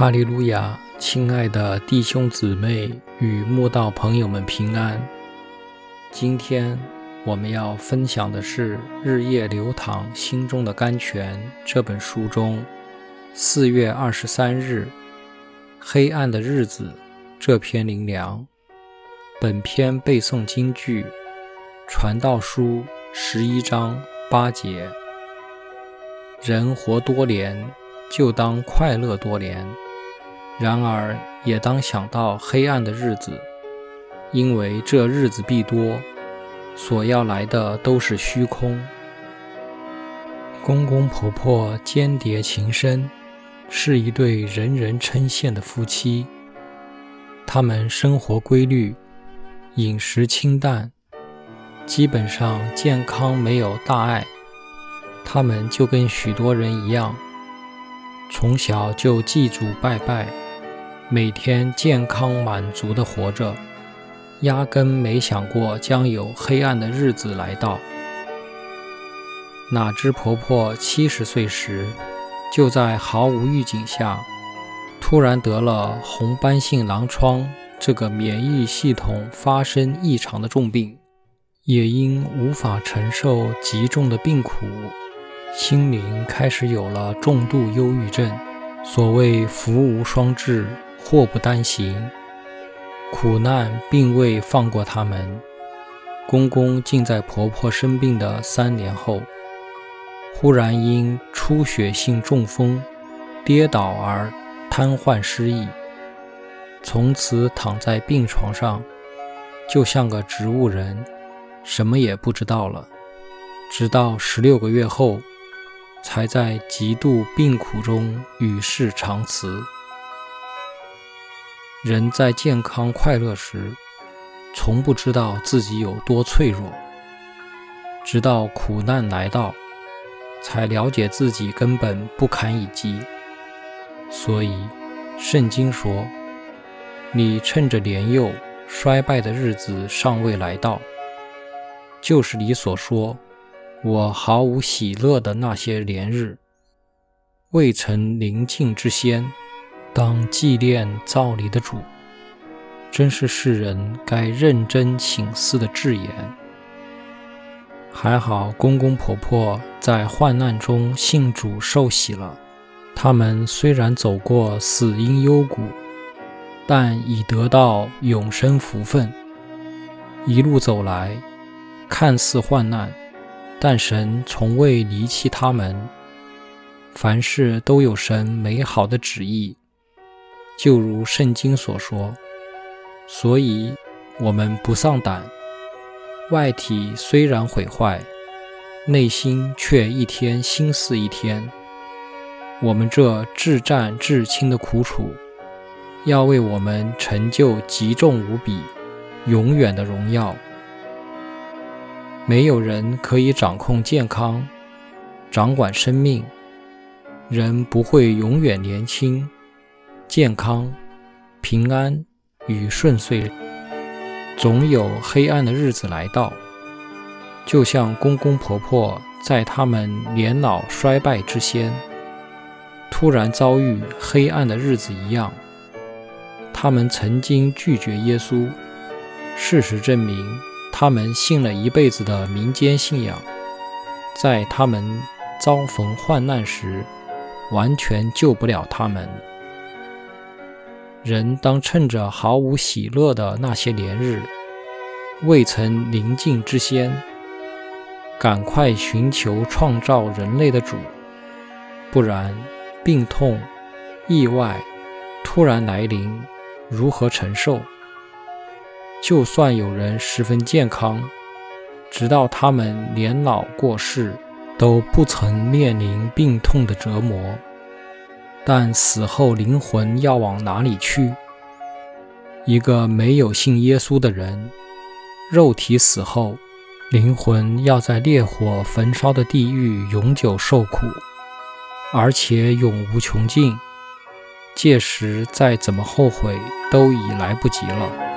哈利路亚，亲爱的弟兄姊妹与慕道朋友们平安。今天我们要分享的是《日夜流淌心中的甘泉》这本书中四月二十三日“黑暗的日子”这篇灵粮。本篇背诵京剧《传道书》十一章八节：人活多年。就当快乐多年，然而也当想到黑暗的日子，因为这日子必多，所要来的都是虚空。公公婆婆间谍情深，是一对人人称羡的夫妻。他们生活规律，饮食清淡，基本上健康没有大碍。他们就跟许多人一样。从小就祭祖拜拜，每天健康满足地活着，压根没想过将有黑暗的日子来到。哪知婆婆七十岁时，就在毫无预警下，突然得了红斑性狼疮这个免疫系统发生异常的重病，也因无法承受极重的病苦。心灵开始有了重度忧郁症。所谓福无双至，祸不单行，苦难并未放过他们。公公竟在婆婆生病的三年后，忽然因出血性中风跌倒而瘫痪失忆，从此躺在病床上，就像个植物人，什么也不知道了。直到十六个月后。才在极度病苦中与世长辞。人在健康快乐时，从不知道自己有多脆弱，直到苦难来到，才了解自己根本不堪一击。所以，圣经说：“你趁着年幼衰败的日子尚未来到，就是你所说。”我毫无喜乐的那些年日，未曾临近之先，当纪念造礼的主，真是世人该认真请思的智言。还好公公婆婆在患难中信主受洗了，他们虽然走过死荫幽谷，但已得到永生福分。一路走来，看似患难。但神从未离弃他们，凡事都有神美好的旨意，就如圣经所说。所以，我们不丧胆。外体虽然毁坏，内心却一天心似一天。我们这至战至轻的苦楚，要为我们成就极重无比、永远的荣耀。没有人可以掌控健康，掌管生命。人不会永远年轻、健康、平安与顺遂，总有黑暗的日子来到。就像公公婆婆在他们年老衰败之先，突然遭遇黑暗的日子一样。他们曾经拒绝耶稣，事实证明。他们信了一辈子的民间信仰，在他们遭逢患难时，完全救不了他们。人当趁着毫无喜乐的那些年日，未曾临近之先，赶快寻求创造人类的主，不然病痛、意外突然来临，如何承受？就算有人十分健康，直到他们年老过世，都不曾面临病痛的折磨。但死后灵魂要往哪里去？一个没有信耶稣的人，肉体死后，灵魂要在烈火焚烧的地狱永久受苦，而且永无穷尽。届时再怎么后悔，都已来不及了。